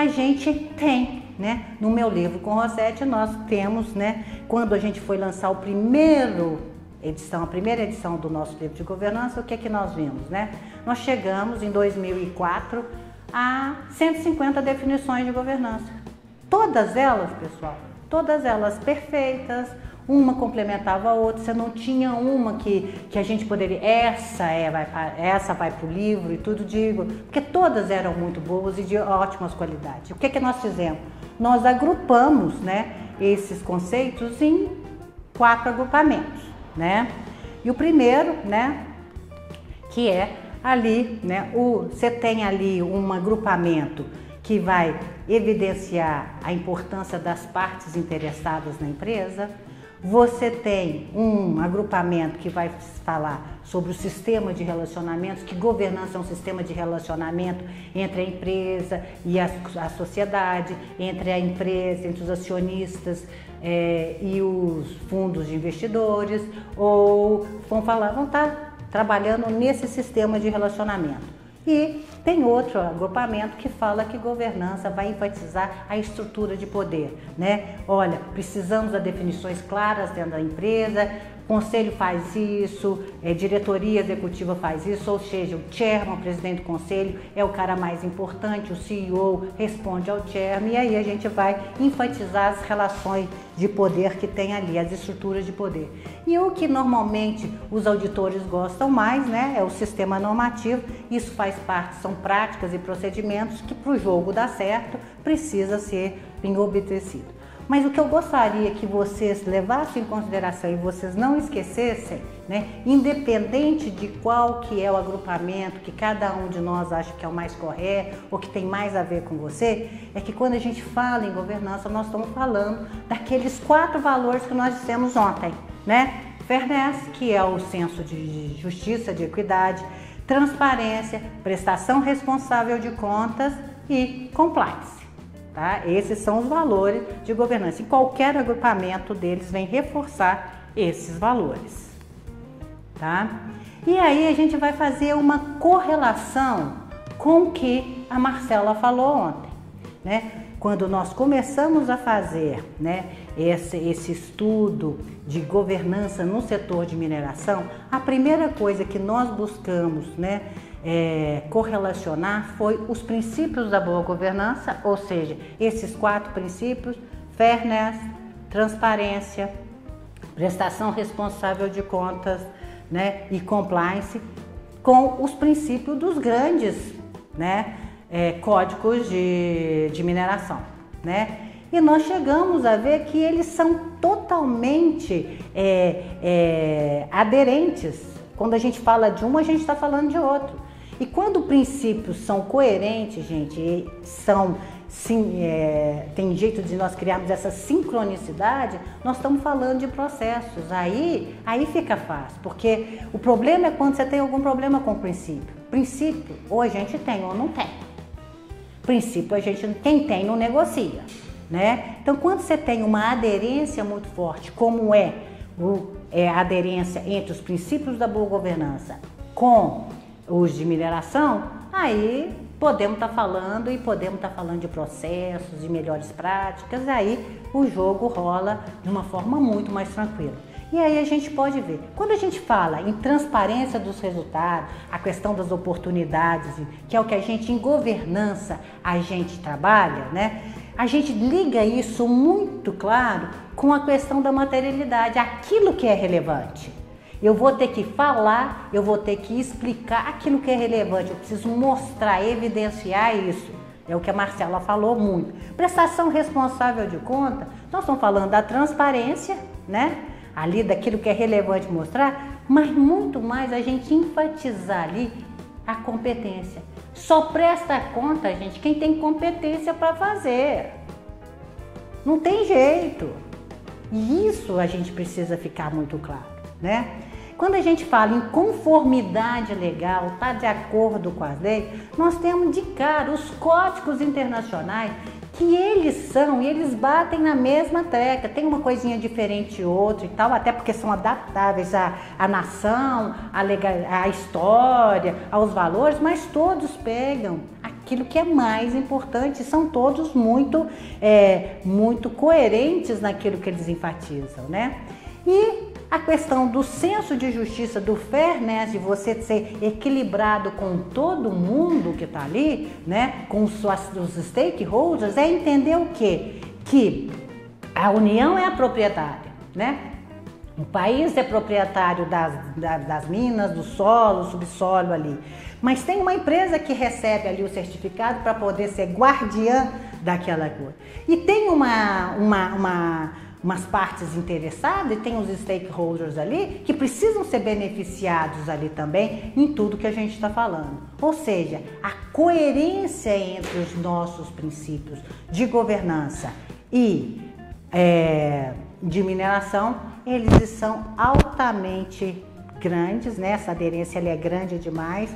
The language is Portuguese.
a gente tem, né? No meu livro com Rosete nós temos, né? Quando a gente foi lançar o primeiro edição, a primeira edição do nosso livro de governança, o que é que nós vimos, né? Nós chegamos em 2004 a 150 definições de governança. Todas elas, pessoal, todas elas perfeitas, uma complementava a outra, você não tinha uma que, que a gente poderia, essa é, vai, essa vai para o livro e tudo, digo, porque todas eram muito boas e de ótimas qualidades. O que, que nós fizemos? Nós agrupamos né, esses conceitos em quatro agrupamentos, né? E o primeiro, né, que é ali, né, o, você tem ali um agrupamento que vai evidenciar a importância das partes interessadas na empresa, você tem um agrupamento que vai falar sobre o sistema de relacionamentos, que governança é um sistema de relacionamento entre a empresa e a, a sociedade, entre a empresa, entre os acionistas é, e os fundos de investidores, ou vão falar, vão estar trabalhando nesse sistema de relacionamento. E tem outro agrupamento que fala que governança vai enfatizar a estrutura de poder, né? Olha, precisamos de definições claras dentro da empresa, conselho faz isso, é, diretoria executiva faz isso, ou seja, o chairman, o presidente do conselho, é o cara mais importante, o CEO responde ao chairman, e aí a gente vai enfatizar as relações de poder que tem ali, as estruturas de poder. E o que normalmente os auditores gostam mais, né, é o sistema normativo, isso faz parte, são práticas e procedimentos que para o jogo dar certo precisa ser bem obedecido. Mas o que eu gostaria que vocês levassem em consideração e vocês não esquecessem, né, independente de qual que é o agrupamento que cada um de nós acha que é o mais correto ou que tem mais a ver com você, é que quando a gente fala em governança, nós estamos falando daqueles quatro valores que nós dissemos ontem, né? Fairness, que é o senso de justiça, de equidade, transparência, prestação responsável de contas e compliance. Tá? Esses são os valores de governança. E qualquer agrupamento deles vem reforçar esses valores. Tá? E aí a gente vai fazer uma correlação com o que a Marcela falou ontem. Né? Quando nós começamos a fazer né, esse, esse estudo de governança no setor de mineração, a primeira coisa que nós buscamos né, é, correlacionar foi os princípios da boa governança, ou seja, esses quatro princípios: fairness, transparência, prestação responsável de contas né, e compliance, com os princípios dos grandes né, é, códigos de, de mineração. Né? E nós chegamos a ver que eles são totalmente é, é, aderentes. Quando a gente fala de um, a gente está falando de outro. E quando princípios são coerentes, gente, são sim, é, tem jeito de nós criarmos essa sincronicidade, nós estamos falando de processos. Aí, aí fica fácil, porque o problema é quando você tem algum problema com o princípio. Princípio, ou a gente tem ou não tem. Princípio, a gente quem tem não negocia, né? Então, quando você tem uma aderência muito forte, como é, o, é a aderência entre os princípios da boa governança com os de mineração, aí podemos estar tá falando e podemos estar tá falando de processos, de melhores práticas, aí o jogo rola de uma forma muito mais tranquila. E aí a gente pode ver, quando a gente fala em transparência dos resultados, a questão das oportunidades, que é o que a gente em governança a gente trabalha, né? A gente liga isso muito claro com a questão da materialidade, aquilo que é relevante. Eu vou ter que falar, eu vou ter que explicar aquilo que é relevante, eu preciso mostrar, evidenciar isso. É o que a Marcela falou muito. Prestação responsável de conta, nós estamos falando da transparência, né? Ali daquilo que é relevante mostrar, mas muito mais a gente enfatizar ali a competência. Só presta conta, gente, quem tem competência para fazer. Não tem jeito. E isso a gente precisa ficar muito claro, né? Quando a gente fala em conformidade legal, está de acordo com as leis, nós temos de cara os códigos internacionais que eles são e eles batem na mesma tecla. Tem uma coisinha diferente outra e tal, até porque são adaptáveis à, à nação, à, legal, à história, aos valores, mas todos pegam aquilo que é mais importante. São todos muito, é, muito coerentes naquilo que eles enfatizam, né? E a questão do senso de justiça, do fairness, de você ser equilibrado com todo mundo que está ali, né? Com os, os stakeholders, é entender o quê? Que a União é a proprietária, né? O país é proprietário das, das, das, minas, do solo, subsolo ali. Mas tem uma empresa que recebe ali o certificado para poder ser guardiã daquela coisa. E tem uma, uma, uma umas partes interessadas e tem os stakeholders ali que precisam ser beneficiados ali também em tudo que a gente está falando. Ou seja, a coerência entre os nossos princípios de governança e é, de mineração, eles são altamente grandes, né? Essa aderência é grande demais.